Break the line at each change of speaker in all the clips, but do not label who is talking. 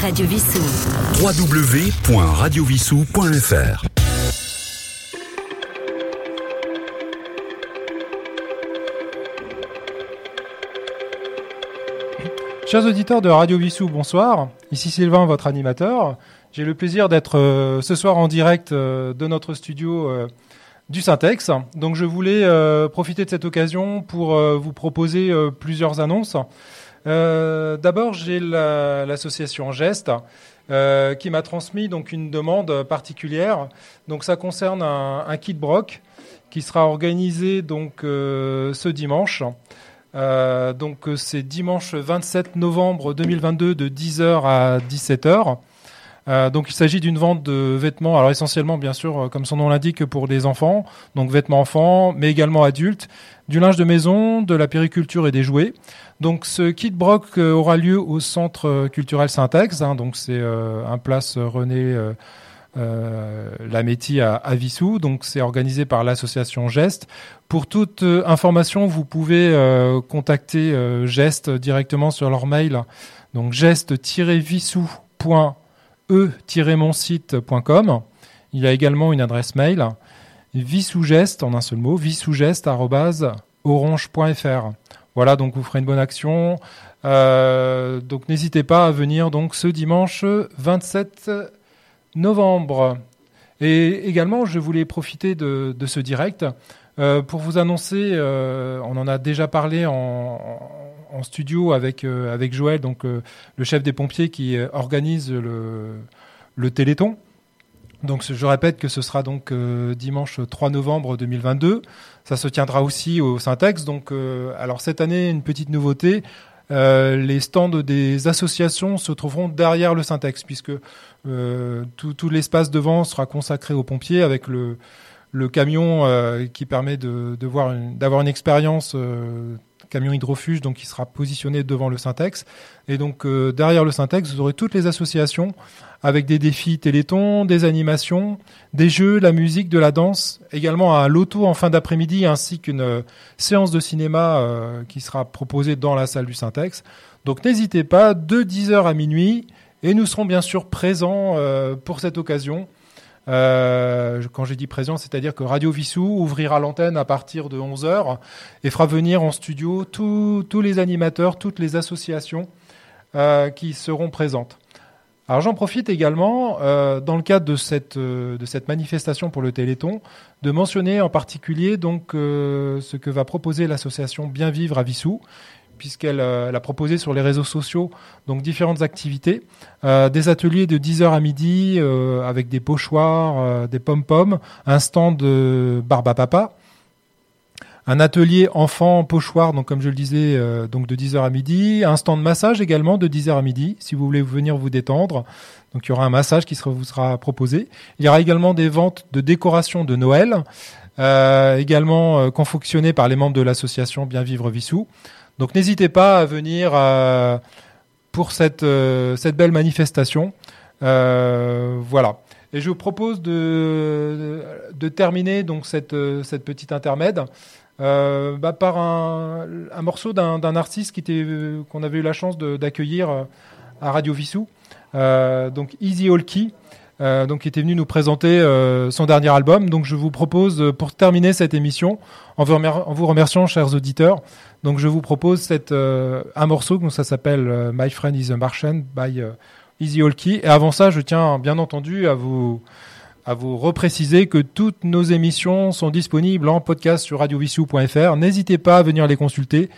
Radio Vissou.
www.radiovissou.fr
Chers auditeurs de Radio Vissou, bonsoir. Ici Sylvain, votre animateur. J'ai le plaisir d'être euh, ce soir en direct euh, de notre studio euh, du Syntex. Donc je voulais profiter de cette occasion pour vous proposer plusieurs annonces. D'abord, j'ai l'association Geste qui m'a transmis donc une demande particulière. Donc ça concerne un, kit broc qui sera organisé donc ce dimanche. Euh, donc euh, c'est dimanche 27 novembre 2022 de 10h à 17h. Euh, donc il s'agit d'une vente de vêtements, alors essentiellement bien sûr, comme son nom l'indique, pour des enfants, donc vêtements enfants, mais également adultes, du linge de maison, de la périculture et des jouets. Donc ce kit broc aura lieu au centre culturel Syntex, hein, donc c'est un place René euh, à, à, Vissou. Donc c'est organisé par l'association Geste. Pour toute euh, information, vous pouvez euh, contacter Geste directement sur leur mail. Donc geste-vissou.e-monsite.com. Il a également une adresse mail vissougeste en un seul mot vissougeste@orange.fr. Voilà, donc vous ferez une bonne action. donc n'hésitez pas à venir donc ce dimanche 27 novembre. Et également, je voulais profiter de, ce direct euh, pour vous annoncer, euh, on en a déjà parlé en, studio avec, euh, avec Joël, donc le chef des pompiers qui organise le, Téléthon. Donc je répète que ce sera donc dimanche 3 novembre 2022. Ça se tiendra aussi au Syntex. Donc alors cette année une petite nouveauté. les stands des associations se trouveront derrière le Syntex puisque euh, tout, l'espace devant sera consacré aux pompiers avec le, camion euh, qui permet de, de voir d'avoir une expérience euh, camion hydrofuge donc qui sera positionné devant le Syntex et donc derrière le Syntex vous aurez toutes les associations avec des défis télétons, des animations, des jeux, la musique, de la danse, également un loto en fin d'après-midi ainsi qu'une séance de cinéma qui sera proposée dans la salle du Syntex. Donc n'hésitez pas de 10h à minuit et nous serons bien sûr présents euh, pour cette occasion. Euh, quand j'ai dit présent, c'est-à-dire que Radio Vissou ouvrira l'antenne à partir de 11h et fera venir en studio tous les animateurs, toutes les associations euh, qui seront présentes. Alors j'en profite également, dans le cadre de cette, manifestation pour le Téléthon, de mentionner en particulier ce que va proposer l'association Bien Vivre à Vissou, puisqu'elle euh, a proposé sur les réseaux sociaux donc différentes activités, euh, des ateliers de 10h à midi euh, avec des pochoirs, des pom-poms, un stand de barbe papa, un atelier enfant pochoir, donc comme je le disais, donc de 10h à midi, un stand de massage également de 10h à midi, si vous voulez venir vous détendre. Donc il y aura un massage qui vous sera proposé. Il y aura également des ventes de décoration de Noël, également confectionnées par les membres de l'association Bien Vivre Vissou. Donc n'hésitez pas à venir euh, pour cette, euh, cette belle manifestation. Euh, voilà. Et je vous propose de, terminer donc cette, petite intermède bah, par un, morceau d'un artiste qu'on avait eu la chance d'accueillir à Radio Vissou, donc Easy All Key. Euh, donc qui était venu nous présenter euh, son dernier album. Donc je vous propose, euh, pour terminer cette émission, en vous, remerciant, chers auditeurs, donc je vous propose cette, un morceau, donc ça s'appelle My Friend is a Martian by Easy Key. Et avant ça, je tiens bien entendu à vous à vous repréciser que toutes nos émissions sont disponibles en podcast sur radiovissou.fr. N'hésitez pas à venir les consulter.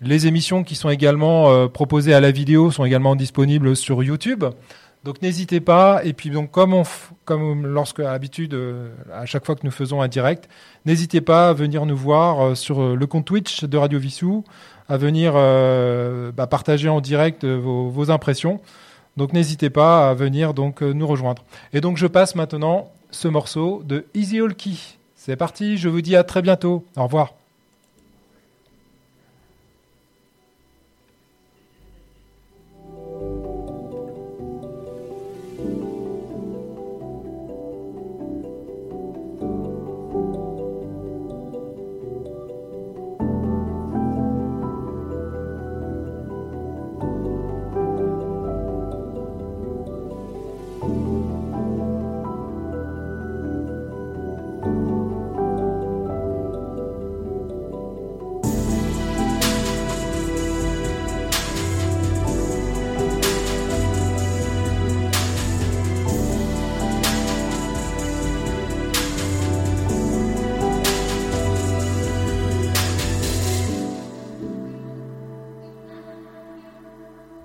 Les émissions qui sont également proposées à la vidéo sont également disponibles sur YouTube. Donc n'hésitez pas. Et puis donc comme on comme lorsque à l'habitude euh, à chaque fois que nous faisons un direct, n'hésitez pas à venir nous voir euh, sur euh, le compte Twitch de Radio Vissou, à venir bah, partager en direct vos, impressions. Donc n'hésitez pas à venir donc nous rejoindre. Et donc je passe maintenant ce morceau de Easy All Key. C'est parti. Je vous dis à très bientôt. Au revoir.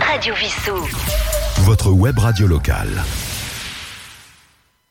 Radio Vissou. Votre web radio locale.